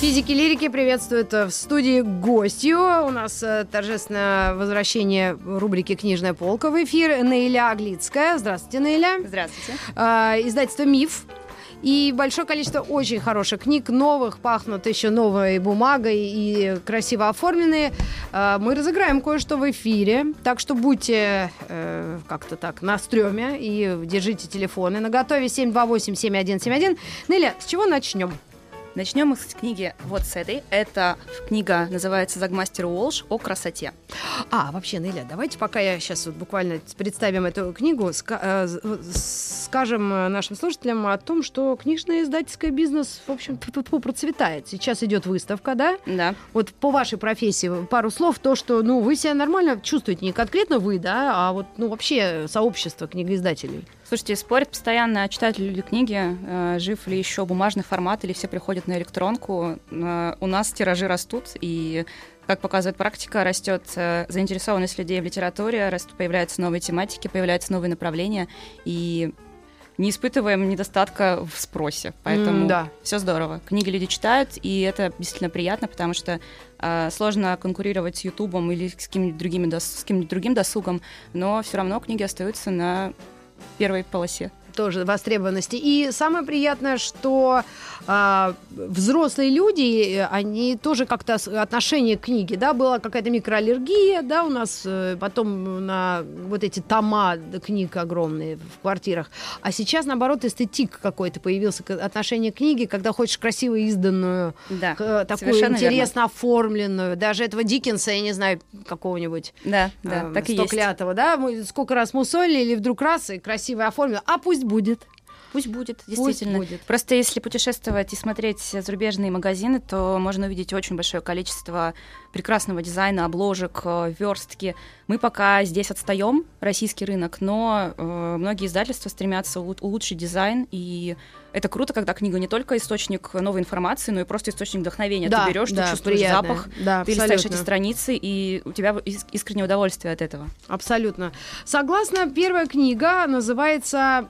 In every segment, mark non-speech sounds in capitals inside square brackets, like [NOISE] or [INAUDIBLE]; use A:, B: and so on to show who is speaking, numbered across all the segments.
A: Физики лирики приветствуют в студии гостью. У нас э, торжественное возвращение рубрики «Книжная полка» в эфир. Наиля Аглицкая. Здравствуйте, Наиля.
B: Здравствуйте.
A: А, издательство «Миф». И большое количество очень хороших книг, новых, пахнут еще новой бумагой и красиво оформленные. Мы разыграем кое-что в эфире, так что будьте э, как-то так на стреме и держите телефоны. На готове 728-7171. Неля, с чего начнем?
B: Начнем мы с книги вот с этой. Эта книга называется «Загмастер Уолш о красоте».
A: А, вообще, Неля, давайте пока я сейчас вот буквально представим эту книгу, ска- э, з- скажем э, нашим слушателям о том, что книжный издательский бизнес, в общем, процветает. Сейчас идет выставка, да?
B: Да.
A: Вот по вашей профессии пару слов, то, что, ну, вы себя нормально чувствуете, не конкретно вы, да, а вот, ну, вообще сообщество книгоиздателей.
B: Слушайте, спорят постоянно, читают ли люди книги, э, жив ли еще бумажный формат, или все приходят на электронку. Э, у нас тиражи растут, и, как показывает практика, растет э, заинтересованность людей в литературе, растут, появляются новые тематики, появляются новые направления, и не испытываем недостатка в спросе. Поэтому
A: М, да.
B: все здорово. Книги люди читают, и это действительно приятно, потому что э, сложно конкурировать с Ютубом или с каким-нибудь другими дос- с каким-нибудь другим досугом, но все равно книги остаются на первой полосе.
A: тоже востребованности. И самое приятное, что а, взрослые люди, э, они тоже как-то отношение к книге, да, была какая-то микроаллергия, да, у нас э, потом на вот эти тома книг огромные в квартирах. А сейчас, наоборот, эстетик какой-то появился, отношение к книге, когда хочешь красиво изданную,
B: Да,
A: к- такую
B: совершенно
A: интересно оформленную, даже этого Диккенса, я не знаю, какого-нибудь
B: Да, да,
A: а,
B: так и есть.
A: Да, мы сколько раз мусолили, или вдруг раз и красиво оформлено, а пусть будет.
B: Пусть будет, действительно.
A: будет.
B: Просто если путешествовать и смотреть зарубежные магазины, то можно увидеть очень большое количество прекрасного дизайна, обложек, э, верстки. Мы пока здесь отстаем, российский рынок, но э, многие издательства стремятся улу- улучшить дизайн, и это круто, когда книга не только источник новой информации, но и просто источник вдохновения.
A: Да,
B: ты берешь,
A: да,
B: ты чувствуешь
A: приятно.
B: запах,
A: Да,
B: ты листаешь эти
A: абсолютно.
B: страницы, и у тебя ис- искреннее удовольствие от этого.
A: Абсолютно. Согласно, первая книга называется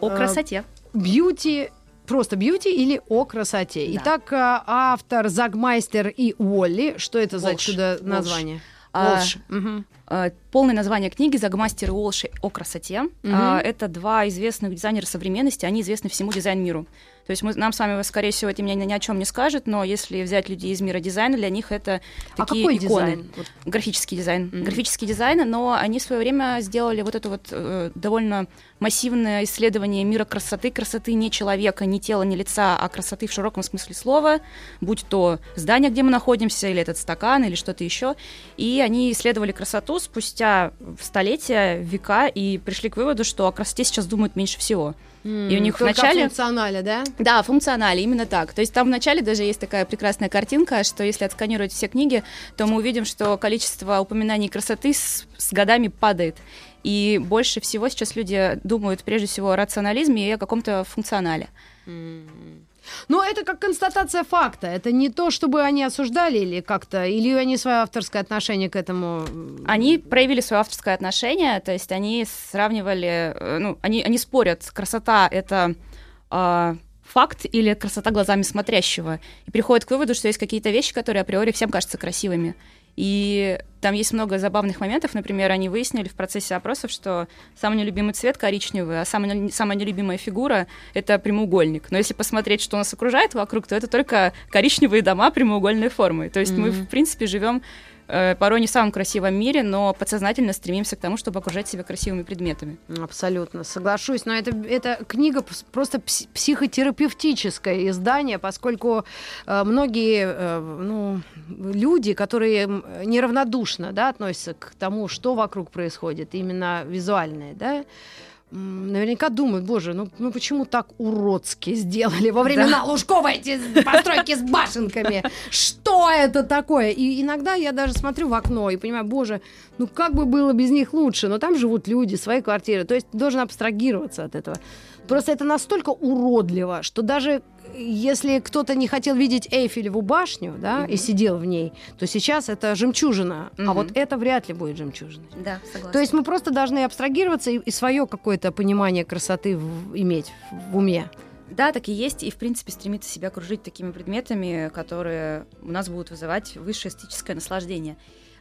B: О
A: Э,
B: красоте.
A: «Бьюти», просто «Бьюти» или «О красоте».
B: Да.
A: Итак, а, автор Загмайстер и Уолли. Что это за
B: Волш.
A: чудо
B: Волш.
A: название?
B: А,
A: Волш. Мгм.
B: Э, Полное название книги «Загмастер и Уолши о красоте».
A: Мгм.
B: А, Это два известных дизайнера современности, они известны всему дизайн-миру. То есть мы, нам с вами, скорее всего, это меня ни о чем не скажет, но если взять людей из мира дизайна, для них это
A: А
B: такие
A: какой
B: иконы.
A: дизайн? Вот
B: Графический дизайн.
A: Мгм.
B: Графический дизайн, но они в свое время сделали вот это вот э, довольно массивное исследование мира красоты, красоты не человека, не тела, не лица, а красоты в широком смысле слова, будь то здание, где мы находимся, или этот стакан, или что-то еще. И они исследовали красоту спустя столетия, века, и пришли к выводу, что о красоте сейчас думают меньше всего. И у них вначале-
A: функционале, да?
B: Да, функционале, именно так. То есть там вначале даже есть такая прекрасная картинка, что если отсканировать все книги, то мы увидим, что количество упоминаний красоты с, с годами падает. И больше всего сейчас люди думают прежде всего о рационализме и о каком-то функционале.
A: Но это как констатация факта. Это не то, чтобы они осуждали или как-то, или они свое авторское отношение к этому.
B: Они проявили свое авторское отношение, то есть они сравнивали, э, ну, они, они спорят, красота — это э, факт или красота глазами смотрящего, и приходят к выводу, что есть какие-то вещи, которые априори всем кажутся красивыми. И там есть много забавных моментов. Например, они выяснили в процессе опросов, что самый нелюбимый цвет коричневый, а самая, самая нелюбимая фигура — это прямоугольник. Но если посмотреть, что нас окружает вокруг, то это только коричневые дома прямоугольной формы. То есть мы,
A: Мгм.
B: в принципе, живем э, порой не в самом красивом мире, но подсознательно стремимся к тому, чтобы окружать себя красивыми предметами.
A: Абсолютно, соглашусь. Но это, это книга просто пс- психотерапевтическое издание, поскольку э, многие э, ну, люди, которые неравнодушно да, относятся к тому, что вокруг происходит, именно визуальное, да, наверняка думают, боже, ну, ну почему так уродски сделали во времена Лужкова эти постройки с башенками? Что что это такое? И иногда я даже смотрю в окно и понимаю, боже, ну как бы было без них лучше, но там живут люди, свои квартиры, то есть должен абстрагироваться от этого. Просто это настолько уродливо, что даже если кто-то не хотел видеть Эйфелеву башню, да, mm-hmm. и сидел в ней, то сейчас это жемчужина, mm-hmm. а вот это вряд ли будет жемчужиной.
B: Да, согласна.
A: То есть мы просто должны абстрагироваться и, и свое какое-то понимание красоты в, иметь в уме.
B: Да, так и есть, и в принципе стремиться себя окружить такими предметами, которые у нас будут вызывать высшее эстетическое наслаждение.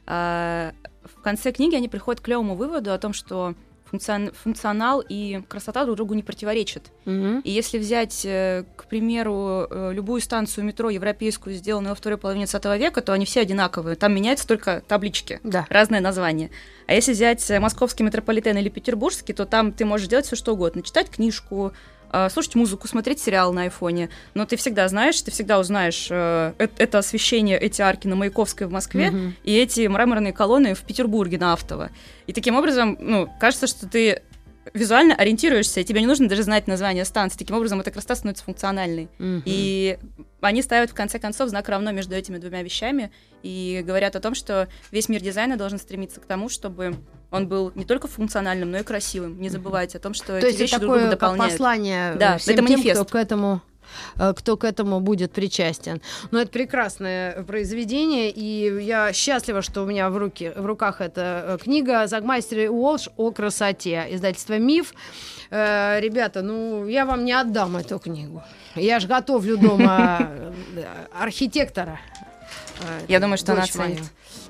B: А, в конце книги они приходят к клевому выводу о том, что функцион, функционал и красота друг другу не противоречат. Mm-hmm. И если взять, э, к примеру, э, любую станцию метро европейскую, сделанную во второй половине 20 века, то они все одинаковые. Там меняются только таблички, да. разное название. А если взять э, московский метрополитен или петербургский, то там ты можешь делать все что угодно. Читать книжку, слушать музыку, смотреть сериал на айфоне. Но ты всегда знаешь, ты всегда узнаешь э, это освещение, эти арки на Маяковской в Москве mm-hmm. и эти мраморные колонны в Петербурге на Автово. И таким образом, ну, кажется, что ты визуально ориентируешься, и тебе не нужно даже знать название станции. Таким образом, эта красота становится функциональной. Mm-hmm. И они ставят, в конце концов, знак равно между этими двумя вещами и говорят о том, что весь мир дизайна должен стремиться к тому, чтобы он был не только функциональным, но и красивым. Не забывайте о том, что
A: То
B: эти
A: есть
B: вещи
A: это
B: друг друга
A: дополняют. Послание
B: да,
A: всем
B: это
A: тем,
B: манифест.
A: кто к этому э, кто к этому будет причастен. Но это прекрасное произведение, и я счастлива, что у меня в, руки, в руках эта э, книга «Загмайстер Уолш о красоте», издательство «Миф». Э, ребята, ну, я вам не отдам эту книгу. Я же готовлю дома архитектора.
B: Я думаю, что она оценит.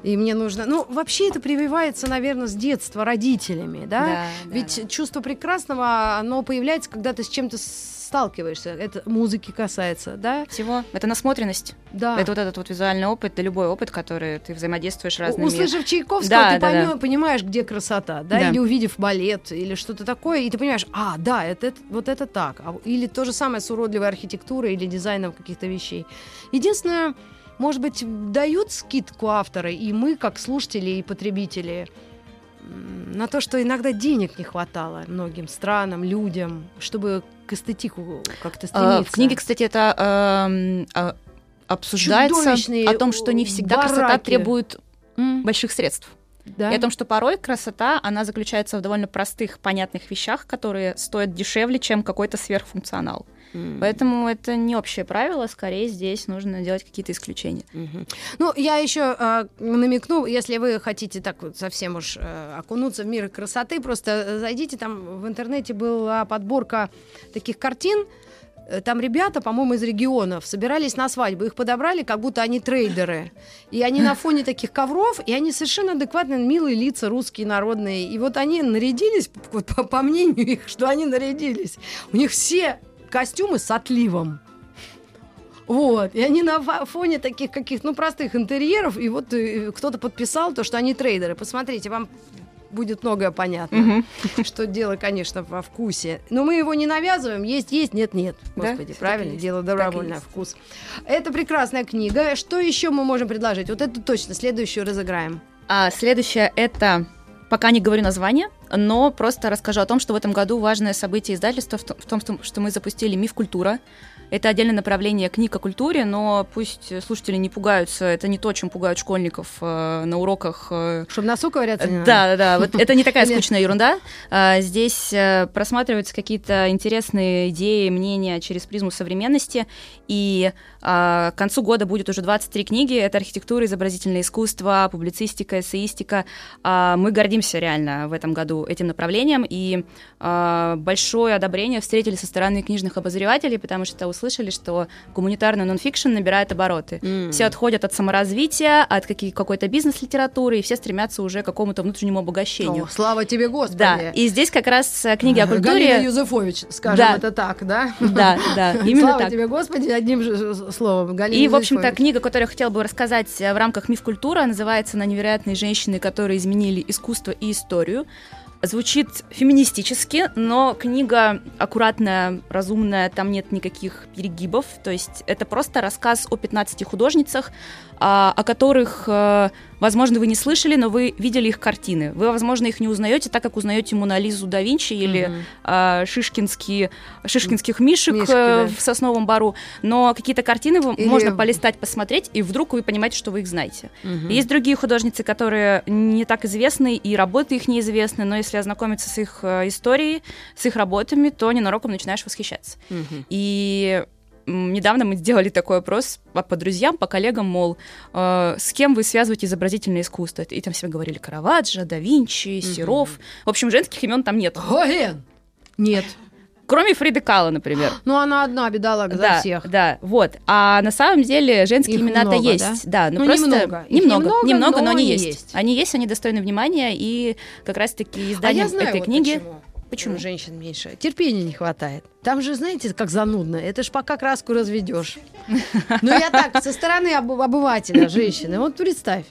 A: И мне нужно... Ну, вообще это прививается, наверное, с детства родителями, да? да Ведь да. чувство прекрасного, оно появляется, когда ты с чем-то сталкиваешься. Это музыки касается, да?
B: Всего. Это насмотренность. Да. Это вот этот вот визуальный опыт, это любой опыт, который ты взаимодействуешь разными...
A: Услышав Чайковского, да, ты да, поймё, да. понимаешь, где красота, да? да? Или увидев балет, или что-то такое, и ты понимаешь, а, да, это, это, вот это так. А, или то же самое с уродливой архитектурой или дизайном каких-то вещей. Единственное, может быть, дают скидку авторы, и мы, как слушатели и потребители, на то, что иногда денег не хватало многим странам, людям, чтобы к эстетику как-то стремиться.
B: А, в книге, кстати, это э, э, обсуждается о том, что не всегда бараки. красота требует mm. больших средств. Да. И о том, что порой красота, она заключается в довольно простых, понятных вещах, которые стоят дешевле, чем какой-то сверхфункционал. Mm. Поэтому это не общее правило, скорее здесь нужно делать какие-то исключения.
A: Mm-hmm. Ну, я еще э, намекну, если вы хотите так вот совсем уж э, окунуться в мир красоты, просто зайдите, там в интернете была подборка таких картин, э, там ребята, по-моему, из регионов собирались на свадьбу. Их подобрали, как будто они трейдеры. И они на фоне таких ковров, и они совершенно адекватные, милые лица, русские, народные. И вот они нарядились, по, по мнению их, что они нарядились. У них все костюмы с отливом. Вот, и они на фоне таких каких ну, простых интерьеров, и вот э, кто-то подписал то, что они трейдеры. Посмотрите, вам будет многое понятно. Mm-hmm. Что дело, конечно, во вкусе. Но мы его не навязываем. Есть, есть, нет, нет. Господи, да? правильно, дело добровольное вкус. Это прекрасная книга. Что еще мы можем предложить? Вот это точно, следующую разыграем.
B: А следующее это Пока не говорю название, но просто расскажу о том, что в этом году важное событие издательства в том, что мы запустили «Миф культура», это отдельное направление книг о культуре, но пусть слушатели не пугаются, это не то, чем пугают школьников э, на уроках. Э,
A: Чтобы носу ковыряться
B: не Да, да, да, вот это не такая [LAUGHS] скучная ерунда. А, здесь э, просматриваются какие-то интересные идеи, мнения через призму современности, и а, к концу года будет уже 23 книги, это архитектура, изобразительное искусство, публицистика, эссеистика. А, мы гордимся реально в этом году этим направлением, и а, большое одобрение встретили со стороны книжных обозревателей, потому что услышали, что гуманитарный нонфикшн набирает обороты. Mm. Все отходят от саморазвития, от каких, какой-то бизнес-литературы, и все стремятся уже к какому-то внутреннему обогащению. О,
A: слава тебе, Господи!
B: Да, и здесь как раз э, книги о культуре...
A: Галина Юзефович, скажем да. это так, да?
B: Да, да, [LAUGHS] именно
A: слава
B: так.
A: тебе, Господи, одним же словом.
B: Галина и, в общем-то, книга, которую я хотела бы рассказать э, в рамках «Миф культура», называется «На невероятные женщины, которые изменили искусство и историю». Звучит феминистически, но книга аккуратная, разумная, там нет никаких перегибов. То есть это просто рассказ о 15 художницах, а, о которых э, Возможно, вы не слышали, но вы видели их картины. Вы, возможно, их не узнаете, так как узнаете Монолизу да Винчи или
A: Мгм.
B: а, шишкинские, шишкинских мишек
A: Мишки,
B: э,
A: да.
B: в Сосновом Бару. Но какие-то картины вы-
A: Или-
B: можно полистать, посмотреть, и вдруг вы понимаете, что вы их знаете.
A: Мгм.
B: Есть другие художницы, которые не так известны, и работы их неизвестны, но если ознакомиться с их э, историей, с их работами, то ненароком начинаешь восхищаться.
A: Мгм.
B: И недавно мы сделали такой опрос по, друзьям, по коллегам, мол, э, с кем вы связываете изобразительное искусство? И там все говорили Караваджо, да Винчи, Серов. В общем, женских имен там нет.
A: Гоген! Нет.
B: Кроме Фриды Кала, например.
A: Ну, она одна бедолага за
B: да,
A: всех.
B: да, вот. А на самом деле женские имена-то есть. Да, ну,
A: Ну,
B: просто
A: немного.
B: Немного,
A: немного,
B: немного, но,
A: но
B: они есть.
A: есть.
B: Они есть, они достойны внимания, и как раз-таки
A: А
B: издание
A: я знаю,
B: этой
A: вот
B: книги.
A: почему.
B: Почему?
A: Женщин меньше. Терпения не хватает. Там же, знаете, как занудно. Это ж пока краску разведешь. [LAUGHS] Ну, я так, со стороны обы- обывателя, женщины. Вот представь,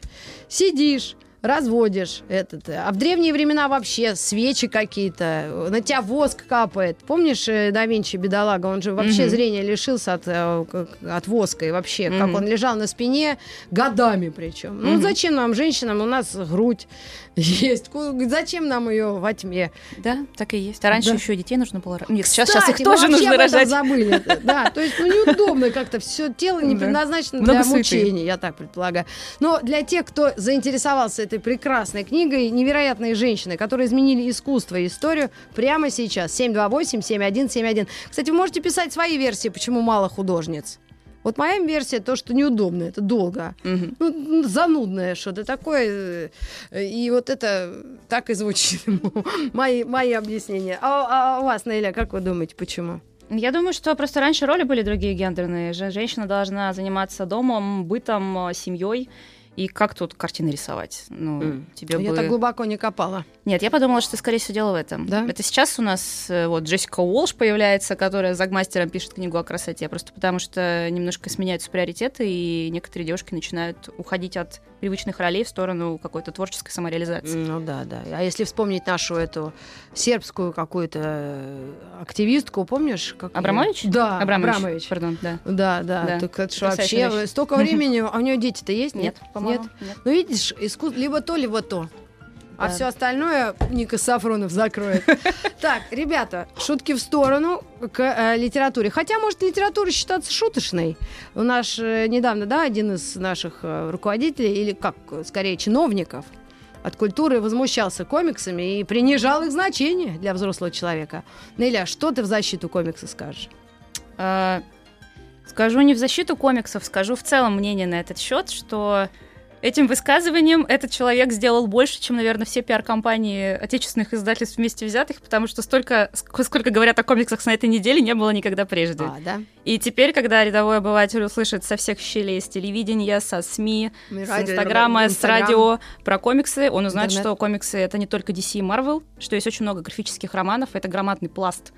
A: сидишь, разводишь этот. А в древние времена вообще свечи какие-то, на тебя воск капает. Помнишь, э, да Винчи, бедолага, он же вообще
B: Мгм.
A: зрения лишился от, э, как- от воска и вообще, как
B: Мгм.
A: он лежал на спине годами причем. Ну,
B: Мгм.
A: зачем нам, женщинам, у нас грудь [LAUGHS] есть. Зачем нам ее во тьме?
B: Да, так и есть. А раньше
A: Да.
B: еще детей нужно было рожать. Нет, сейчас, сейчас их тоже нужно рожать.
A: забыли. Да, то есть, ну, неудобно как-то. Все тело не предназначено для мучений, я так предполагаю. Но для тех, кто заинтересовался этой прекрасной книгой, невероятные женщины, которые изменили искусство и историю, прямо сейчас. 728-7171. Кстати, вы можете писать свои версии, почему мало художниц. Вот моя версия то, что неудобно, это долго.
B: Мгм.
A: Ну, ну, занудное что-то такое. э, И вот это так и звучит. [LAUGHS] мои, мои объяснения. А, а у вас, Наиля, как вы думаете, почему?
B: Я думаю, что просто раньше роли были другие гендерные. Же- Женщина должна заниматься домом, бытом, семьей. И как тут картины рисовать? Ну,
A: М.
B: тебе
A: Я
B: бы...
A: так глубоко не копала.
B: Нет, я подумала, что, скорее всего, дело в этом.
A: Да?
B: Это сейчас у нас э, вот Джессика Уолш появляется, которая за мастером пишет книгу о красоте, просто потому что немножко сменяются приоритеты, и некоторые девушки начинают уходить от привычных ролей в сторону какой-то творческой самореализации.
A: Ну да, да. А если вспомнить нашу эту сербскую какую-то э, активистку, помнишь? Как?
B: Абрамович?
A: Да,
B: Абрамович.
A: Абрамович.
B: Пардон, да.
A: Да, да,
B: Да.
A: Так это вообще
B: вещь.
A: столько [LAUGHS] времени, а у нее дети-то есть? Нет,
B: по-моему, нет.
A: Ну, видишь, искус... либо то, либо то. А все остальное Ника Сафронов закроет. [LAUGHS] Так, ребята, шутки в сторону к э, литературе. Хотя, может, литература считаться шуточной. У нас э, недавно, да, один из наших э, руководителей, или как, скорее, чиновников от культуры возмущался комиксами и принижал их значение для взрослого человека. Неля, что ты в защиту комикса скажешь?
B: А, Скажу не в защиту комиксов, скажу в целом мнение на этот счет, что этим высказыванием этот человек сделал больше, чем, наверное, все пиар-компании отечественных издательств вместе взятых, потому что столько, ск- сколько говорят о комиксах на этой неделе, не было никогда прежде.
A: А, да?
B: И теперь, когда рядовой обыватель услышит со всех щелей, с телевидения, со СМИ, с
A: Радио,
B: Инстаграма, с радио про комиксы, он узнает,
A: Интернет.
B: что комиксы это не только DC и Marvel, что есть очень много графических романов, это громадный пласт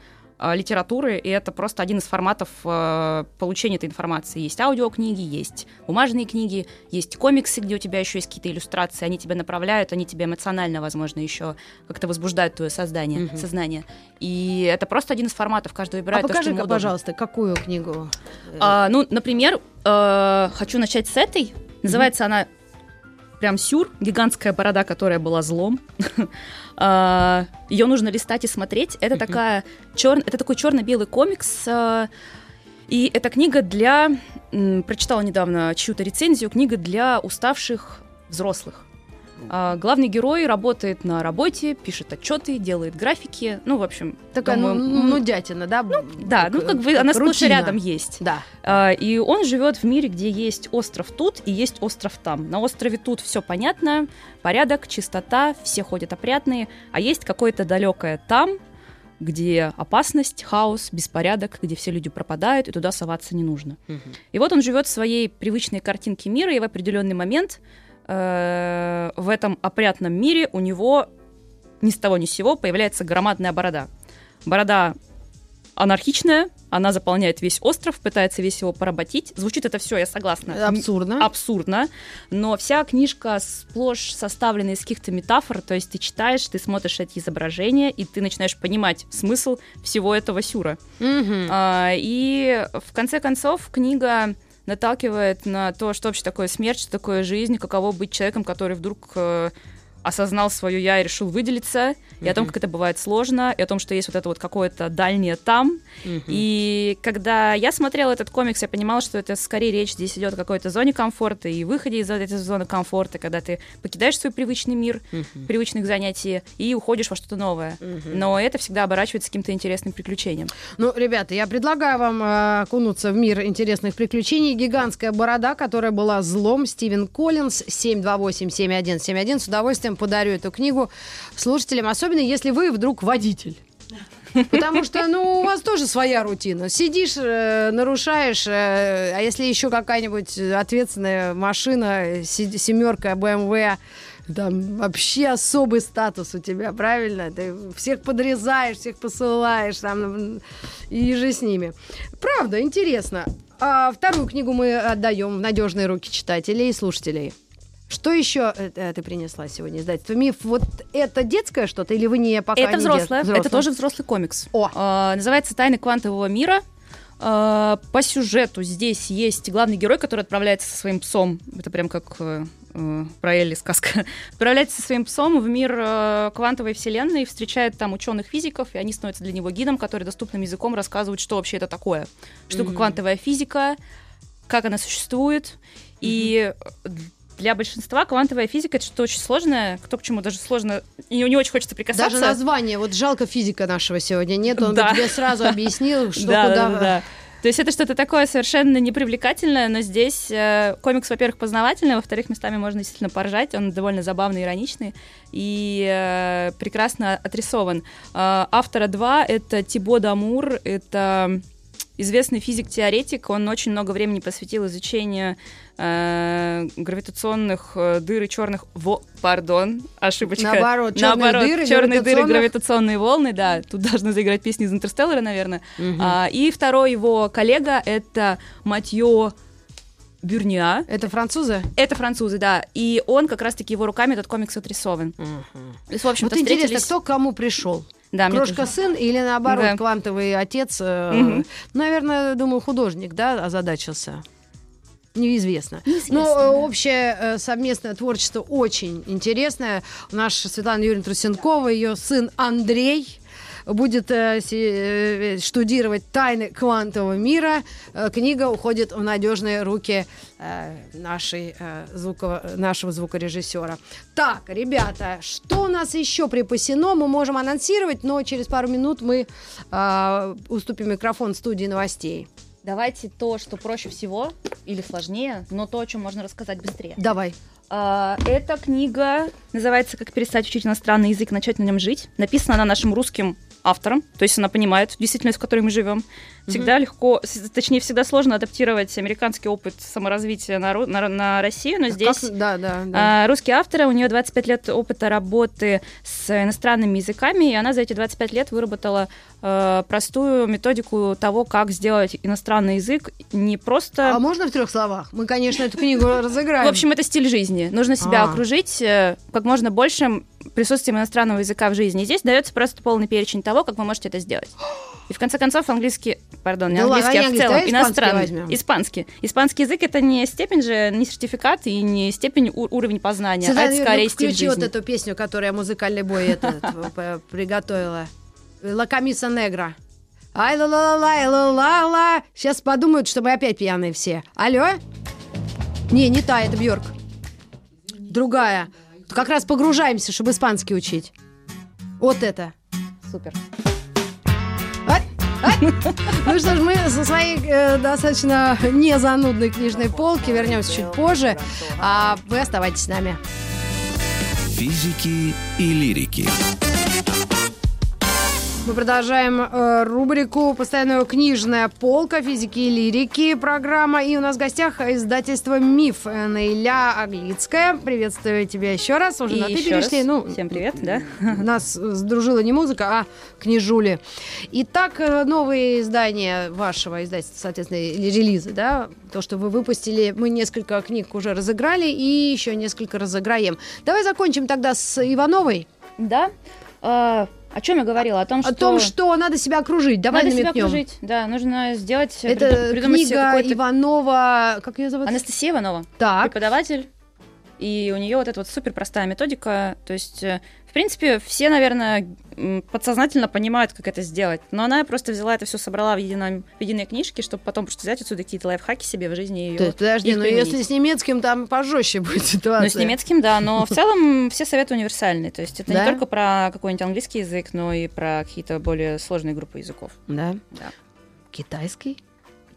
B: литературы, и это просто один из форматов а, получения этой информации. Есть аудиокниги, есть бумажные книги, есть комиксы, где у тебя еще есть какие-то иллюстрации, они тебя направляют, они тебя эмоционально, возможно, еще как-то возбуждают твое создание,
A: Мгм.
B: сознание. И это просто один из форматов, каждый
A: А
B: выбирает то, что ему
A: пожалуйста, какую книгу? э,
B: А, ну, например, э, хочу начать с этой. Называется она прям сюр, гигантская борода, которая была злом. [LAUGHS] Ее нужно листать и смотреть. Это такая чер... это такой черно-белый комикс. э, И эта книга для... Прочитала недавно чью-то рецензию. Книга для уставших взрослых. А, Главный герой работает на работе, пишет отчеты, делает графики. Ну, в общем,
A: Такая, ну,
B: думаю,
A: ну,
B: м,
A: нудятина, да?
B: да, ну как бы она сплошь рядом есть.
A: Да.
B: А, И он живет в мире, где есть остров тут и есть остров там. На острове тут все понятно, порядок, чистота, все ходят опрятные, а есть какое-то далекое там, где опасность, хаос, беспорядок, где все люди пропадают, и туда соваться не нужно. И вот он живет в своей привычной картинке мира, и в определенный момент э, в этом опрятном мире у него ни с того ни с сего появляется громадная борода. Борода анархичная, она заполняет весь остров, пытается весь его поработить. Звучит это все, я согласна.
A: Абсурдно.
B: Абсурдно, но вся книжка сплошь составлена из каких-то метафор, то есть ты читаешь, ты смотришь эти изображения, и ты начинаешь понимать смысл всего этого сюра.
A: Мгм.
B: А, и в конце концов книга наталкивает на то, что вообще такое смерть, что такое жизнь, каково быть человеком, который вдруг э, осознал свое я и решил выделиться, и о том, как это бывает сложно, и о том, что есть вот это вот какое-то дальнее там. И когда я смотрела этот комикс, я понимала, что это скорее речь здесь идет о какой-то зоне комфорта и выходе из этой зоны комфорта, когда ты покидаешь свой привычный мир, привычных занятий и уходишь во что-то новое. Но это всегда оборачивается каким-то интересным приключением.
A: Ну, ребята, я предлагаю вам э, окунуться в мир интересных приключений. Гигантская борода, которая была злом, Стивен Коллинз, 728-7171. С удовольствием подарю эту книгу слушателям, особенно если вы вдруг водитель. Потому что, ну, у вас тоже своя рутина. Сидишь, э, нарушаешь, э, а если еще какая-нибудь ответственная машина, се- семерка, БМВ, там вообще особый статус у тебя, правильно? Ты всех подрезаешь, всех посылаешь, там, и же с ними. Правда, интересно. А вторую книгу мы отдаем в надежные руки читателей и слушателей. Что еще э, э, ты принесла сегодня издательство Миф? Вот это детское что-то или вы не пока
B: это
A: не
B: взрослое,
A: дет-
B: это тоже взрослый комикс.
A: О.
B: А, называется «Тайны квантового мира». А, по сюжету здесь есть главный герой, который отправляется со своим псом. Это прям как э, э, про Элли сказка. [LAUGHS] Отправляется со своим псом в мир э, квантовой вселенной, встречает там ученых-физиков, и они становятся для него гидом, который доступным языком рассказывает, что вообще это такое. Что такое квантовая физика, как она существует. И для большинства квантовая физика это что-то очень сложное, кто к чему даже сложно, и не очень хочется прикасаться.
A: Даже название, вот жалко физика нашего сегодня нет, он
B: Да.
A: тебе сразу объяснил, [LAUGHS] что
B: да,
A: куда...
B: да, да. То есть это что-то такое совершенно непривлекательное, но здесь э, комикс, во-первых, познавательный, во-вторых, местами можно действительно поржать, он довольно забавный, ироничный и э, прекрасно отрисован. Э, автора два — это Тибо Дамур, это известный физик-теоретик, он очень много времени посвятил изучению э, гравитационных э, дыр и черных... Во, пардон, ошибочка.
A: Наоборот, черные
B: Наоборот,
A: дыры,
B: черные дыры,
A: гравитационных.
B: гравитационные волны, да. Тут [LAUGHS] должны заиграть песни из Интерстеллара, наверное. А, и второй его коллега — это Матьё Бюрниа.
A: Это французы?
B: Это французы, да. И он как раз-таки его руками этот комикс отрисован. То есть, в общем-то,
A: Вот интересно,
B: встретились-
A: кто кому пришел?
B: Да,
A: Крошка сын или наоборот
B: Да.
A: квантовый отец?
B: Мгм.
A: Наверное, думаю, художник, да, озадачился. Неизвестно.
B: Неизвестно,
A: Но э,
B: да.
A: общее э, совместное творчество очень интересное. Наша Светлана Юрьевна Трусенкова, ее сын Андрей будет э, э, штудировать тайны квантового мира. Э, книга уходит в надежные руки э, нашей, э, звуково- нашего звукорежиссера. Так, ребята, что у нас еще припасено? Мы можем анонсировать, но через пару минут мы э, уступим микрофон студии новостей.
B: Давайте то, что проще всего или сложнее, но то, о чем можно рассказать быстрее.
A: Давай.
B: Эта книга называется «Как перестать учить иностранный язык и начать на нем жить». Написана она нашим русским автором, то есть она понимает действительность, в которой мы живем. Всегда легко, с- точнее, всегда сложно адаптировать американский опыт саморазвития на, на, на Россию, но здесь...
A: Как- Да, да, да.
B: А, русский автор, у нее 25 лет опыта работы с иностранными языками, и она за эти 25 лет выработала э, простую методику того, как сделать иностранный язык не просто...
A: А можно в трех словах? Мы, конечно, эту книгу [LAUGHS] разыграем.
B: В общем, это стиль жизни. Нужно себя
A: А.
B: окружить э, как можно большим присутствием иностранного языка в жизни. И здесь дается просто полный перечень того, как вы можете это сделать. И в конце концов английский, пардон, не
A: Да ладно,
B: английский,
A: не
B: а в
A: английский,
B: целом
A: испанский
B: иностранный.
A: возьмем.
B: Испанский. Испанский язык это не степень же, не сертификат и не степень у- уровень познания,
A: Светлана
B: а это
A: Юрьевна,
B: скорее
A: ну,
B: стиль
A: включи
B: жизни.
A: вот эту песню, которую я музыкальный бой этот п- приготовила. Ла Камиса Негра. Ай ла ла ла ла ла ла ла Сейчас подумают, что мы опять пьяные все. Алло? Не, не та, это Бьорк. Другая. Как раз погружаемся, чтобы испанский учить. Вот это.
B: Супер. [LAUGHS]
A: Ну что ж, мы со своей э, достаточно незанудной книжной полки вернемся чуть позже. А вы оставайтесь с нами.
C: Физики и лирики.
A: Мы продолжаем э, рубрику «Постоянная книжная полка физики и лирики» программа. И у нас в гостях издательство «Миф» Наиля Аглицкая. Приветствую тебя еще раз. Уже
B: И
A: на «ты» перешли.
B: раз
A: Ну,
B: Всем привет, да?
A: нас сдружила не музыка, а книжули. Итак, э, новые издания вашего издательства, соответственно, или релизы, да? То, что вы выпустили, мы несколько книг уже разыграли и еще несколько разыграем. Давай закончим тогда с Ивановой.
B: Да. О чем я говорила? О том, что...
A: О том, что надо себя окружить. Давай
B: надо себя
A: намекнем.
B: окружить. Да, нужно сделать...
A: Это
B: придумать себе
A: книга Иванова, как ее зовут?
B: Анастасия Иванова.
A: Так.
B: преподаватель, и у нее вот эта вот супер простая методика. То есть, э, в принципе, все, наверное, подсознательно понимают, как это сделать. Но она просто взяла это все, собрала в, едином, в единой книжке, чтобы потом просто взять отсюда какие-то лайфхаки себе в жизни ее.
A: То есть, подожди,
B: их
A: ну
B: применить.
A: если с немецким, там пожестче будет ситуация.
B: Ну, с немецким, да, но в целом все советы универсальные. То есть это
A: Да?
B: не только про какой-нибудь английский язык, но и про какие-то более сложные группы языков.
A: Да?
B: Да.
A: Китайский?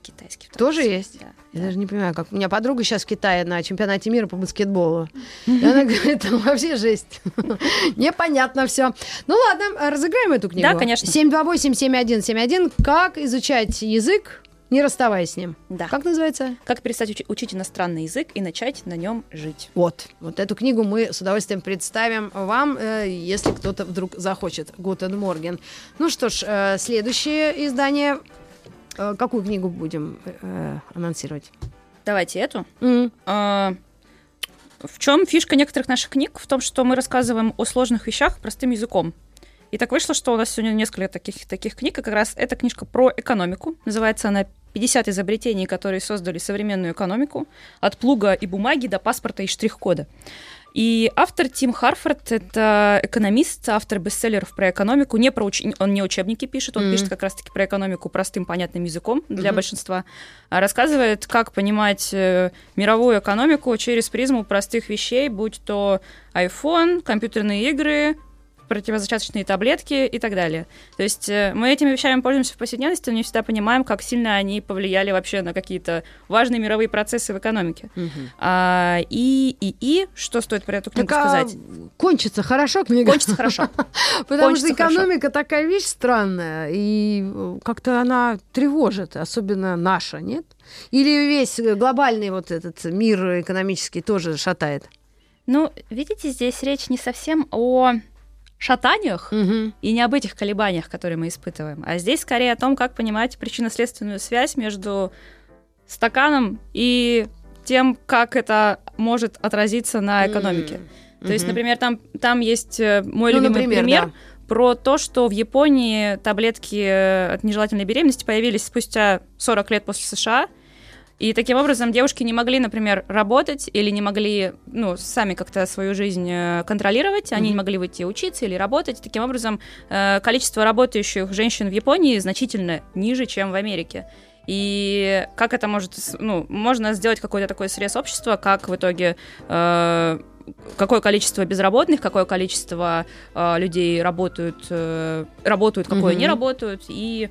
B: Китайский.
A: Тоже
B: числе.
A: есть?
B: Да.
A: Я даже не понимаю, как у меня подруга сейчас в Китае на чемпионате мира по баскетболу. И она говорит, там вообще жесть. [LAUGHS] Непонятно все. Ну ладно, разыграем эту книгу.
B: Да, конечно.
A: 728-7171. Как изучать язык, не расставаясь с ним.
B: Да.
A: Как называется?
B: Как перестать учи- учить иностранный язык и начать на нем жить?
A: Вот, вот эту книгу мы с удовольствием представим вам, э, если кто-то вдруг захочет. Гутен Морген. Ну что ж, э, следующее издание. Э, какую книгу будем э, анонсировать?
B: Давайте эту. А, В чем фишка некоторых наших книг? В том, что мы рассказываем о сложных вещах простым языком. И так вышло, что у нас сегодня несколько таких, таких книг, и как раз эта книжка про экономику. Называется она «50 изобретений, которые создали современную экономику. От плуга и бумаги до паспорта и штрих-кода». И автор Тим Харфорд — это экономист, автор бестселлеров про экономику. Не про уч- Он не учебники пишет, он
A: Мгм.
B: пишет как раз-таки про экономику простым, понятным языком для
A: Мгм.
B: большинства. А рассказывает, как понимать э, мировую экономику через призму простых вещей, будь то iPhone, компьютерные игры, противозачаточные таблетки и так далее. То есть э, мы этими вещами пользуемся в повседневности, но не всегда понимаем, как сильно они повлияли вообще на какие-то важные мировые процессы в экономике. А, и, и, и, что стоит про эту книгу
A: Так, а,
B: сказать?
A: кончится хорошо книга?
B: Кончится хорошо. [LAUGHS]
A: Потому что экономика такая вещь странная, и э, как-то она тревожит, особенно наша, нет? Или весь глобальный вот этот мир экономический тоже шатает?
B: Ну, видите, здесь речь не совсем о шатаниях и не об этих колебаниях, которые мы испытываем, а здесь скорее о том, как понимать причинно-следственную связь между стаканом и тем, как это может отразиться на экономике. То есть, например, там, там есть э, мой
A: Ну,
B: любимый
A: например,
B: пример
A: да.
B: про то, что в Японии таблетки от нежелательной беременности появились спустя 40 лет после США. И таким образом девушки не могли, например, работать или не могли, ну, сами как-то свою жизнь э, контролировать, они не могли выйти учиться или работать. Таким образом, э, количество работающих женщин в Японии значительно ниже, чем в Америке. И как это может, ну, можно сделать какой-то такой срез общества, как в итоге э, какое количество безработных, какое количество э, людей работают, э, работают, какое
A: Мгм.
B: не работают, и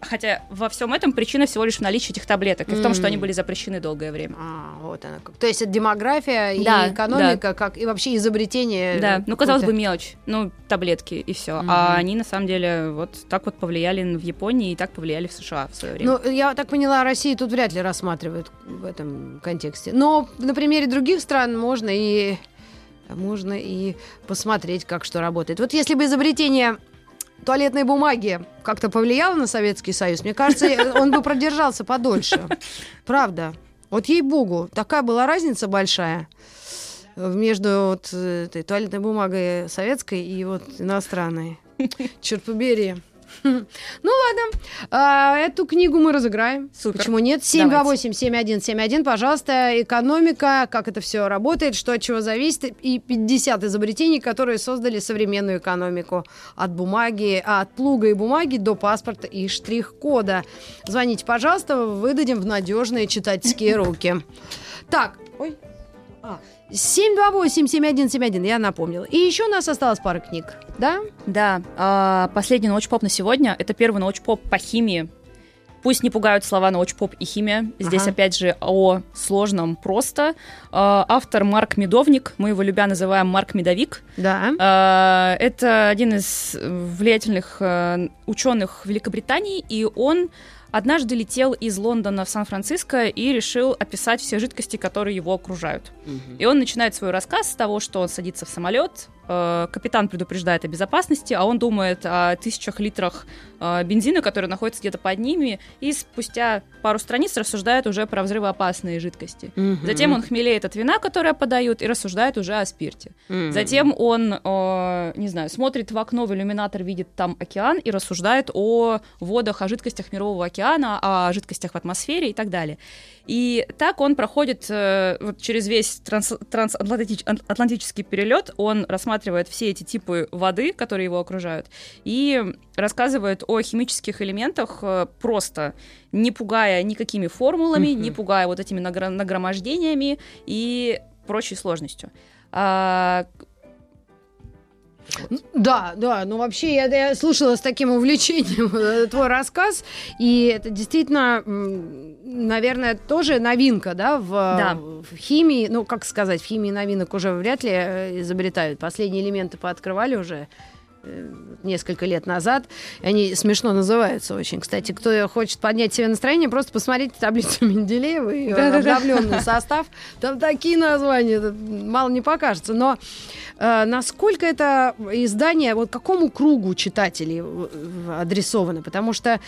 B: хотя во всем этом причина всего лишь в наличии этих таблеток и в том, что они были запрещены долгое время.
A: А, вот она. То есть это демография
B: Да,
A: и экономика, как и вообще изобретение.
B: Да,
A: э,
B: ну казалось бы мелочь, ну таблетки и все,
A: Мгм.
B: а они на самом деле вот так вот повлияли в Японии и так повлияли в США в свое время.
A: Ну, я так поняла, Россию тут вряд ли рассматривают в этом контексте. Но на примере других стран можно и можно и посмотреть, как что работает. Вот если бы изобретение туалетной бумаги как-то повлияло на Советский Союз, мне кажется, он бы продержался подольше. Правда. Вот ей-богу, такая была разница большая э, между вот э, этой туалетной бумагой советской и вот иностранной. Черт побери. [LAUGHS] Ну ладно, А, эту книгу мы разыграем.
B: Супер.
A: Почему нет? 728-7171, пожалуйста. Экономика, как это все работает, что от чего зависит. И 50 изобретений, которые создали современную экономику. От бумаги, от плуга и бумаги до паспорта и штрих-кода. Звоните, пожалуйста, выдадим в надежные читательские [LAUGHS] руки. Так, ой. А, 728-7171, я напомнила. И еще у нас осталось пара книг, да?
B: Да, а, последний научпоп на сегодня это первый научпоп по химии. Пусть не пугают слова научпоп и химия. Здесь
A: Ага.
B: опять же о сложном просто. А, Автор Марк Медовник, мы его любя называем Марк Медовик.
A: Да.
B: А, Это один из влиятельных ученых Великобритании, и он однажды летел из Лондона в Сан-Франциско и решил описать все жидкости, которые его окружают. И он начинает свой рассказ с того, что он садится в самолет, капитан предупреждает о безопасности, а он думает о тысячах литрах э, бензина, которые находятся где-то под ними, и спустя пару страниц рассуждает уже про взрывоопасные жидкости.
A: Мгм.
B: Затем он хмелеет от вина, которое подают, и рассуждает уже о спирте.
A: Мгм.
B: Затем он, э, не знаю, смотрит в окно в иллюминатор, видит там океан и рассуждает о водах, о жидкостях мирового океана, о жидкостях в атмосфере и так далее. И так он проходит э, вот через весь транс- перелет, он рассматривает все эти типы воды, которые его окружают, и рассказывает о химических элементах э, просто, не пугая никакими формулами, не пугая вот этими нагромождениями и прочей сложностью. А,
A: Да, да, ну вообще я, я слушала с таким увлечением [LAUGHS] э, твой рассказ, и это действительно, наверное, тоже новинка, да, в,
B: Да.
A: в химии, ну, как сказать, в химии новинок уже вряд ли э, изобретают. Последние элементы пооткрывали уже несколько лет назад. Они смешно называются очень. Кстати, кто хочет поднять себе настроение, просто посмотрите таблицу [LAUGHS] Менделеева и э, обновленный состав. Там такие названия, мало не покажется. Но э, насколько это издание, вот какому кругу читателей э, адресовано? Потому что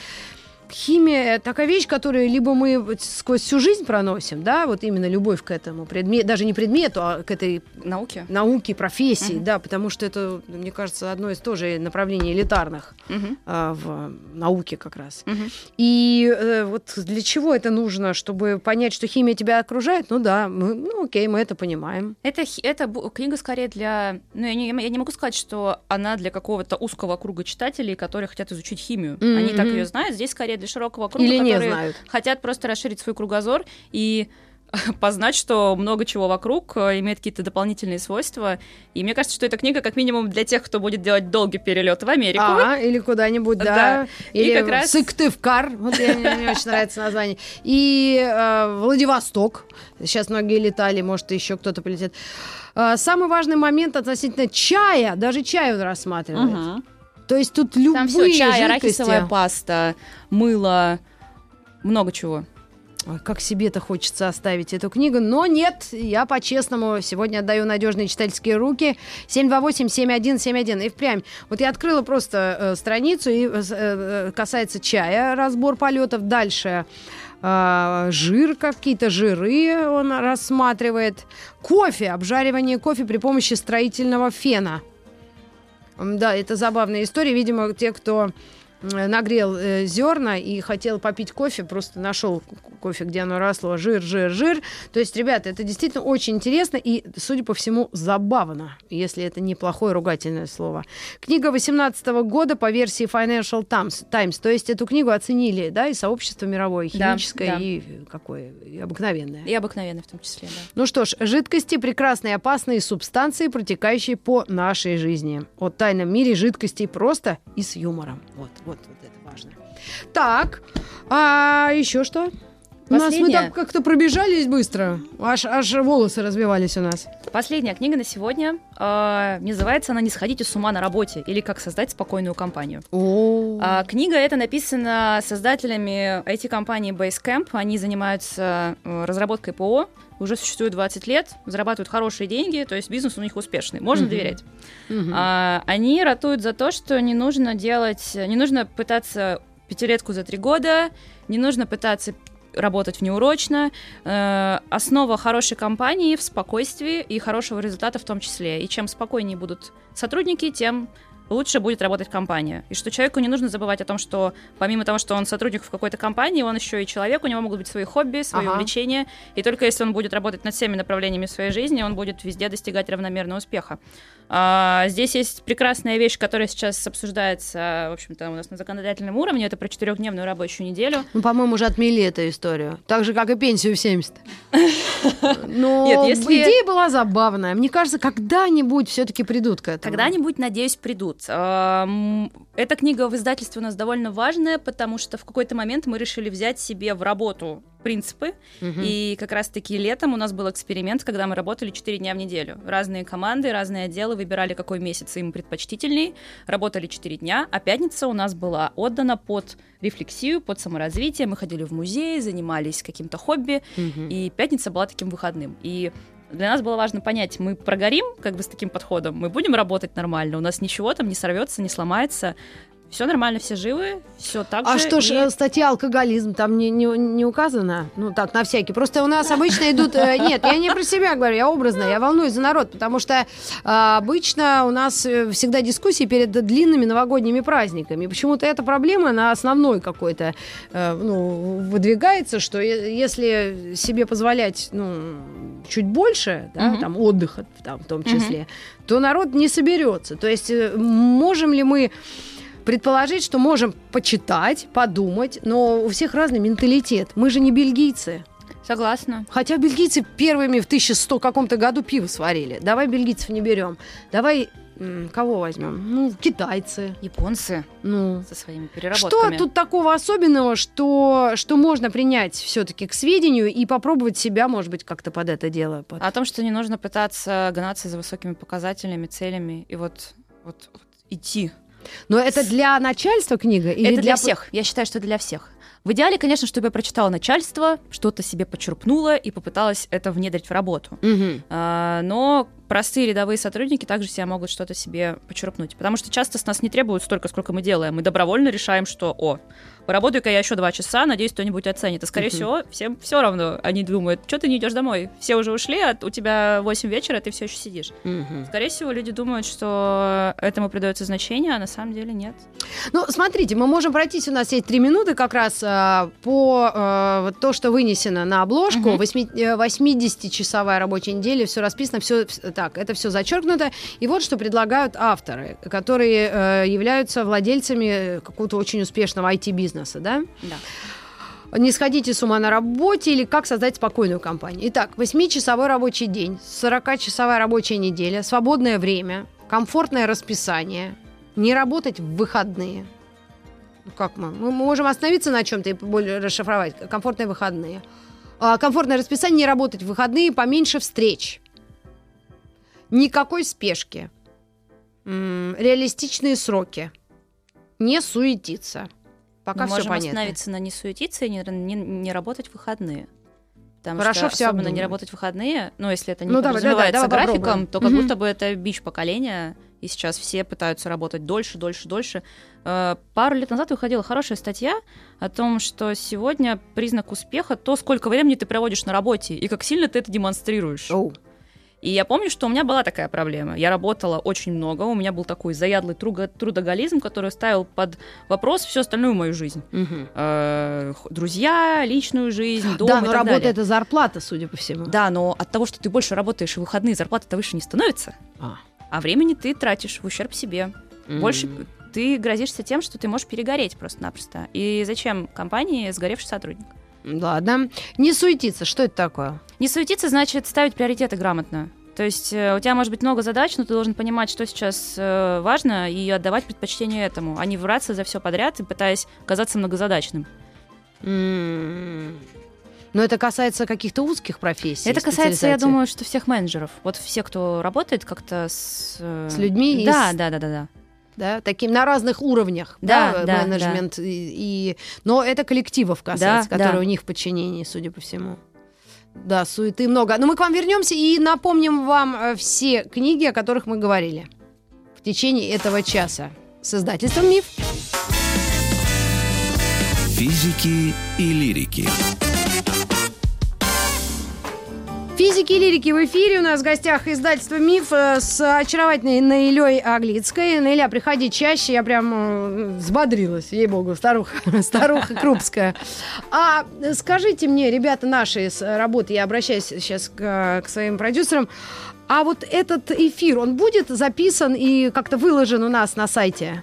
A: химия такая вещь, которую либо мы сквозь всю жизнь проносим, да, вот именно любовь к этому предмету, даже не предмету, а к этой
B: науки.
A: науке, профессии,
B: Мгм.
A: да, потому что это, мне кажется, одно из тоже направлений элитарных
B: Мгм,
A: а, в науке как раз.
B: мгм.
A: И э, вот для чего это нужно, чтобы понять, что химия тебя окружает? Ну да, мы, ну окей, мы это понимаем.
B: Это, это книга скорее для... Ну, я не, я не могу сказать, что она для какого-то узкого круга читателей, которые хотят изучить химию.
A: Мгм.
B: Они так ее знают. Здесь скорее для широкого круга,
A: Или не
B: которые
A: знают.
B: хотят просто расширить свой кругозор и [LAUGHS] познать, что много чего вокруг э, имеет какие-то дополнительные свойства. И мне кажется, что эта книга как минимум для тех, кто будет делать долгий перелет в Америку.
A: А, или куда-нибудь, да.
B: Да. И
A: Или
B: как раз-
A: Сыктывкар, вот я, мне, очень нравится название. И э, Владивосток. Сейчас многие летали, может, еще кто-то полетит. Э, самый важный момент относительно чая, даже чай он рассматривает. То есть тут любые
B: Там все, чай,
A: жидкости.
B: арахисовая паста, мыло, много чего.
A: Ой, как себе-то хочется оставить эту книгу, но нет, я по-честному сегодня отдаю надежные читательские руки. 728-7171. И впрямь. Вот я открыла просто э, страницу, и э, э, касается чая, разбор полетов. Дальше э, жир, какие-то жиры он рассматривает. Кофе, обжаривание кофе при помощи строительного фена. Да, это забавная история. Видимо, те, кто нагрел э, зерна и хотел попить кофе, просто нашел ко- кофе, где оно росло, жир, жир, жир. То есть, ребята, это действительно очень интересно и, судя по всему, забавно, если это неплохое ругательное слово. Книга 18 года по версии Financial Times, Times. То есть эту книгу оценили, да, и сообщество мировое,
B: Да,
A: химическое
B: да.
A: и э, какое, и обыкновенное.
B: И обыкновенный в том числе, да.
A: Ну что ж, жидкости – прекрасные опасные субстанции, протекающие по нашей жизни. О тайном мире жидкостей просто и с юмором. Вот, вот, вот это важно. Так, а еще что? У нас мы так как-то пробежались быстро. Аж, аж волосы развивались у нас.
B: Последняя книга на сегодня. э, называется она «Не сходите с ума на работе» или «Как создать спокойную компанию».
A: О,
B: А, книга эта написана создателями IT-компании Basecamp. Они занимаются э, разработкой ПО, уже существуют 20 лет, зарабатывают хорошие деньги, то есть бизнес у них успешный, можно
A: Мгм.
B: доверять.
A: Мгм.
B: А, они ратуют за то, что не нужно делать, не нужно пытаться пятилетку за три года, не нужно пытаться работать внеурочно. Э, основа хорошей компании в спокойствии и хорошего результата в том числе. И чем спокойнее будут сотрудники, тем лучше будет работать компания. И что человеку не нужно забывать о том, что помимо того, что он сотрудник в какой-то компании, он еще и человек, у него могут быть свои хобби, свои
A: Ага.
B: увлечения. И только если он будет работать над всеми направлениями своей жизни, он будет везде достигать равномерного успеха. А, здесь есть прекрасная вещь, которая сейчас обсуждается, в общем-то, у нас на законодательном уровне. Это про четырехдневную рабочую неделю.
A: Ну, по-моему, уже отмели эту историю. Так же, как и пенсию в 70. [LAUGHS] Но
B: Нет, если-
A: идея была забавная. Мне кажется, когда-нибудь все-таки придут к этому.
B: Когда-нибудь, надеюсь, придут. Ам, Эта книга в издательстве у нас довольно важная, потому что в какой-то момент мы решили взять себе в работу принципы.
A: Мгм.
B: И как раз-таки летом у нас был эксперимент, когда мы работали 4 дня в неделю. Разные команды, разные отделы выбирали, какой месяц им предпочтительней. Работали 4 дня, а пятница у нас была отдана под рефлексию, под саморазвитие. Мы ходили в музей, занимались каким-то хобби,
A: Мгм.
B: и пятница была таким выходным. И Для нас было важно понять, мы прогорим как бы с таким подходом, мы будем работать нормально, у нас ничего там не сорвется, не сломается, все нормально, все живы, все так
A: а
B: же.
A: что ж,
B: и-
A: э, статья алкоголизм там не, не, не указано? Ну, так, на всякий. Просто у нас обычно идут... э, [LAUGHS] Нет, я не про себя говорю, я образно, я волнуюсь за народ, потому что э, обычно у нас э, всегда дискуссии перед длинными новогодними праздниками. Почему-то эта проблема на основной какой-то ну, выдвигается, что если себе позволять ну, чуть больше, да,
B: Мгм.
A: там, отдыха там, в том числе, то народ не соберется. То есть можем ли мы предположить, что можем почитать, подумать, но у всех разный менталитет. Мы же не бельгийцы.
B: Согласна.
A: Хотя бельгийцы первыми в 1100 каком-то году пиво сварили. Давай бельгийцев не берем. Давай кого возьмем? Ну, китайцы.
B: Японцы
A: Ну,
B: со своими
A: что
B: переработками.
A: тут такого особенного, что, что можно принять все-таки к сведению и попробовать себя, может быть, как-то под это дело? под-
B: О том, что не нужно пытаться гнаться за высокими показателями, целями и вот, вот, вот идти.
A: Но это для начальства книга? Или
B: это для всех. Я считаю, что для всех. В идеале, конечно, чтобы я прочитала начальство, что-то себе почерпнула и попыталась это внедрить в работу.
A: Мгм.
B: А, но простые рядовые сотрудники также себя могут что-то себе почерпнуть. Потому что часто с нас не требуют столько, сколько мы делаем. Мы добровольно решаем, что, о, поработаю-ка я еще два часа, надеюсь, кто-нибудь оценит. И, скорее
A: Мгм.
B: всего, всем все равно. Они думают, что ты не идешь домой? Все уже ушли, а у тебя 8 вечера, ты все еще сидишь.
A: Мгм.
B: Скорее всего, люди думают, что этому придается значение, а на самом деле нет.
A: Ну, смотрите, мы можем пройтись, у нас есть три минуты как раз а, по а, вот то, что вынесено на обложку.
B: Мгм.
A: Восьми- э, 80-часовая рабочая неделя, все расписано, все так, это все зачеркнуто. И вот что предлагают авторы, которые э, являются владельцами какого-то очень успешного IT-бизнеса, да?
B: Да.
A: Не сходите с ума на работе или как создать спокойную компанию. Итак, 8-часовой рабочий день, 40-часовая рабочая неделя, свободное время, комфортное расписание, не работать в выходные. Ну, как мы? Мы можем остановиться на чем-то и более расшифровать. Комфортные выходные. А, Комфортное расписание, не работать в выходные, поменьше встреч. Никакой спешки. Реалистичные сроки. Не суетиться. Пока
B: Мы
A: все
B: можем
A: понятно.
B: остановиться на не суетиться и не, не, не работать в выходные. Потому
A: Хорошо
B: что
A: всё
B: особенно не работать в выходные, ну, если это не
A: Ну, давай,
B: подразумевается
A: давай, давай
B: графиком,
A: попробуем.
B: то как
A: Мгм.
B: будто бы это бич поколения, и сейчас все пытаются работать дольше, дольше, дольше. Э, Пару лет назад выходила хорошая статья о том, что сегодня признак успеха то, сколько времени ты проводишь на работе и как сильно ты это демонстрируешь.
A: Оу.
B: И я помню, что у меня была такая проблема. Я работала очень много, у меня был такой заядлый трудоголизм, который ставил под вопрос всю остальную мою жизнь. Х- друзья, личную жизнь, дом
A: Да, но работа
B: далее.
A: это зарплата, судя по всему.
B: Да, но от того, что ты больше работаешь в выходные, зарплата-то выше не становится.
A: А.
B: А времени ты тратишь в ущерб себе. Больше
A: М.
B: ты грозишься тем, что ты можешь перегореть просто-напросто. И зачем компании сгоревший сотрудник?
A: Ладно. Не суетиться. Что это такое?
B: Не суетиться значит ставить приоритеты грамотно. То есть э, у тебя может быть много задач, но ты должен понимать, что сейчас э, важно, и отдавать предпочтение этому, а не враться за все подряд и пытаясь казаться многозадачным.
A: М. Но это касается каких-то узких профессий.
B: Это касается, я думаю, что всех менеджеров. Вот все, кто работает как-то с... э,
A: С людьми и
B: Да,
A: с-
B: да, да, да, да.
A: Да, таким на разных уровнях,
B: Да,
A: да,
B: да,
A: менеджмент и, и- но это коллективов касается,
B: Да,
A: которые
B: да.
A: у них в подчинении, судя по всему. Да, суеты много. Но мы к вам вернемся и напомним вам э, все книги, о которых мы говорили в течение этого часа с издательством Миф.
C: Физики и лирики.
A: Физики и лирики в эфире. У нас в гостях издательство «Миф» э, с очаровательной Наилей Аглицкой. Наиля, приходи чаще. Я прям э, взбодрилась, ей-богу, старуха, [LAUGHS] старуха Крупская. А скажите мне, ребята наши с работы, я обращаюсь сейчас к, к своим продюсерам, а вот этот эфир, он будет записан и как-то выложен у нас на сайте?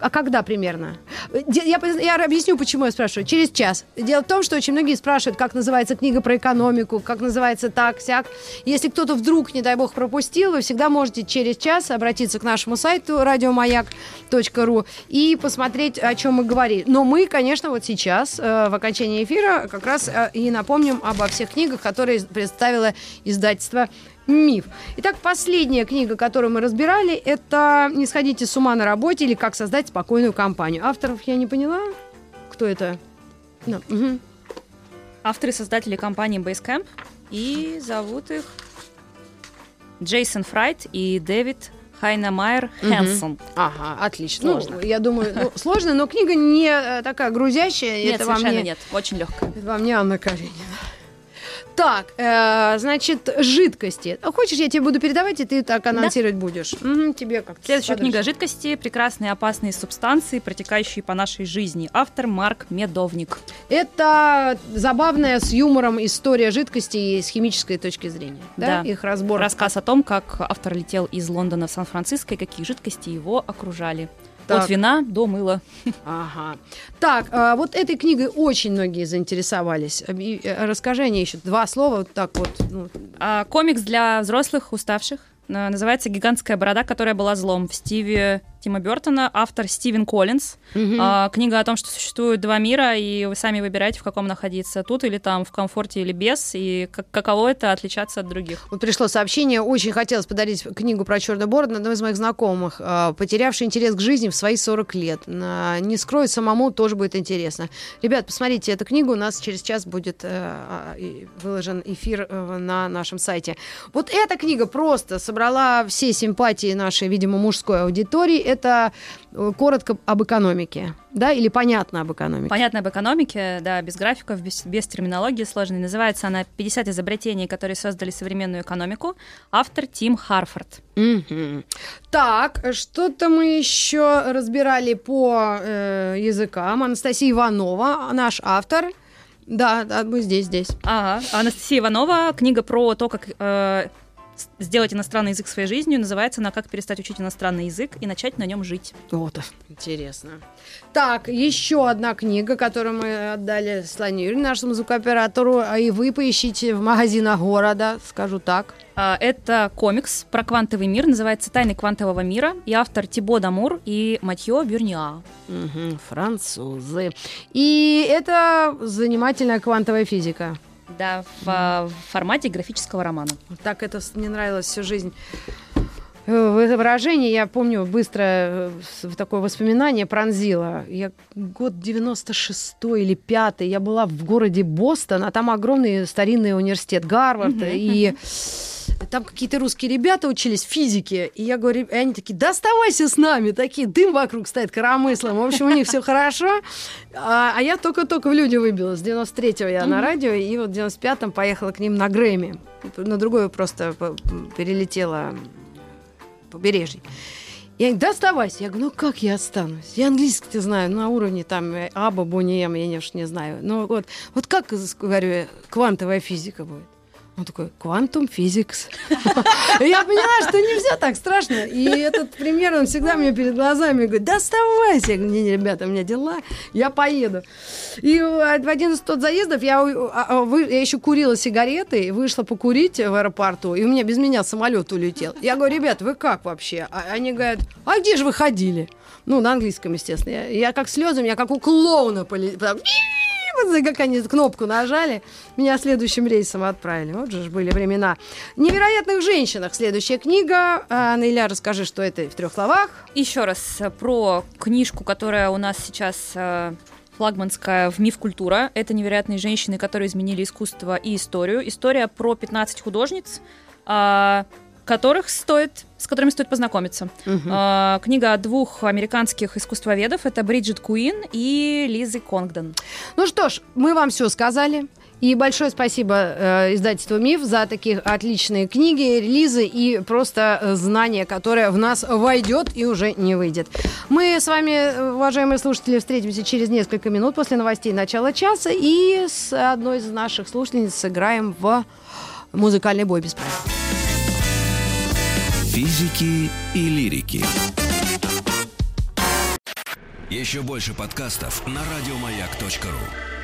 A: А когда примерно? Я, я объясню, почему я спрашиваю. Через час. Дело в том, что очень многие спрашивают, как называется книга про экономику, как называется так, сяк. Если кто-то вдруг, не дай бог, пропустил, вы всегда можете через час обратиться к нашему сайту радиомаяк.ру и посмотреть, о чем мы говорили. Но мы, конечно, вот сейчас, э, в окончании эфира, как раз э, и напомним обо всех книгах, которые представило издательство Миф. Итак, последняя книга, которую мы разбирали, это «Не сходите с ума на работе» или «Как создать спокойную компанию». Авторов я не поняла. Кто это? Ну, мгм.
B: Авторы создатели компании Basecamp, и зовут их Джейсон Фрайт и Дэвид Хайнемайер Хэнсон.
A: Ага, отлично.
B: Сложно.
A: Ну, я думаю, ну, [LAUGHS] сложно, но книга не э, такая грузящая.
B: Нет,
A: это вам
B: совершенно
A: не,
B: нет, очень легкая.
A: Это вам не Анна Каренина. Так, э, значит, жидкости. А Хочешь, я тебе буду передавать, и ты так анонсировать будешь? Мгм, тебе как
B: Следующая книга «Жидкости. Прекрасные опасные субстанции, протекающие по нашей жизни». Автор Марк Медовник.
A: Это забавная с юмором история жидкостей с химической точки зрения. Да?
B: Да.
A: Их разбор.
B: Рассказ о том, как автор летел из Лондона в Сан-Франциско и какие жидкости его окружали.
A: Так.
B: От вина до мыла.
A: Ага. Так, а, вот этой книгой очень многие заинтересовались. Э, Расскажи о ней еще два слова, вот так вот. ну,
B: А, комикс для взрослых, уставших. А, Называется «Гигантская борода, которая была злом» в стиле Тима Бертона. Автор Стивен Коллинз.
A: мгм.
B: А, книга о том, что существует два мира, и вы сами выбираете, в каком находиться. Тут или там, в комфорте или без, и как- каково это отличаться от других.
A: Вот пришло сообщение, очень хотелось подарить книгу про черный бород одной из моих знакомых, э, потерявший интерес к жизни в свои 40 лет. Не скроет самому, тоже будет интересно. Ребят, посмотрите эту книгу, у нас через час будет э, а, выложен эфир э, на нашем сайте. Вот эта книга просто собрала все симпатии нашей, видимо, мужской аудитории. Это э, коротко об экономике, да, или понятно об экономике.
B: Понятно об экономике, да, без графиков, без, без терминологии сложной. Называется она «50 изобретений, которые создали современную экономику». Автор Тим Харфорд.
A: Мгм. Так, что-то мы еще разбирали по э, языкам. Анастасия Иванова, наш автор. Да, да, мы здесь, здесь.
B: Ага. Анастасия Иванова, книга про то, как э, сделать иностранный язык своей жизнью. Называется она «Как перестать учить иностранный язык и начать на нем жить».
A: Вот, интересно. Так, еще одна книга, которую мы отдали Слане Юрьевне, нашему звукооператору, а и вы поищите в магазинах города, скажу так.
B: А, Это комикс про квантовый мир, называется «Тайны квантового мира», и автор Тибо Дамур и Матьё Бюрниа.
A: Мгм, французы. И это занимательная квантовая физика.
B: Да, в, а, в формате графического романа.
A: Так это мне нравилось всю жизнь. Э, В это выражение, я помню, быстро э, такое воспоминание пронзило. Я год 96 или 5 я была в городе Бостон, а там огромный старинный университет Гарвард, и [LAUGHS] там какие-то русские ребята учились физике, и я говорю, и они такие, да оставайся с нами, такие, дым вокруг стоит коромыслом, в общем, у них все хорошо, а, а я только-только в люди выбилась, с 93-го я на радио, и вот в 95-м поехала к ним на Грэмми, на другое просто перелетела побережье. Я говорю, да оставайся. Я говорю, ну как я останусь? Я английский-то знаю на уровне там э, Аба, Бонием, я не, уж не знаю. Ну вот, вот как, говорю, квантовая физика будет? Он такой, квантум физикс. [LAUGHS] Я поняла, что не все так страшно. И этот пример, он всегда мне перед глазами говорит, да оставайся. Я говорю, не, ребята, у меня дела, я поеду. И в один из тот заездов я, а, а, я еще курила сигареты, вышла покурить в аэропорту, и у меня без меня самолет улетел. Я говорю, ребят, вы как вообще? А они говорят, а где же вы ходили? Ну, на английском, естественно. Я, я как слезами, я как у клоуна полетела. Вот как они кнопку нажали, меня следующим рейсом отправили. Вот же были времена. «Невероятных женщинах» следующая книга. А, Наиля, расскажи, что это в трех словах.
B: Еще раз э, про книжку, которая у нас сейчас э, флагманская в «Миф культура». Это невероятные женщины, которые изменили искусство и историю. История про 15 художниц, а, которых стоит, с которыми стоит познакомиться. А, Книга от двух американских искусствоведов. Это Бриджит Куин и Лизы Конгдон.
A: Ну что ж, мы вам все сказали. И большое спасибо э, издательству «Миф» за такие отличные книги, релизы и просто э, знание, которое в нас войдет и уже не выйдет. Мы с вами, э, уважаемые слушатели, встретимся через несколько минут после новостей начала часа и с одной из наших слушательниц сыграем в музыкальный бой без правил.
C: Физики и лирики. Еще больше подкастов на радиомаяк.ру.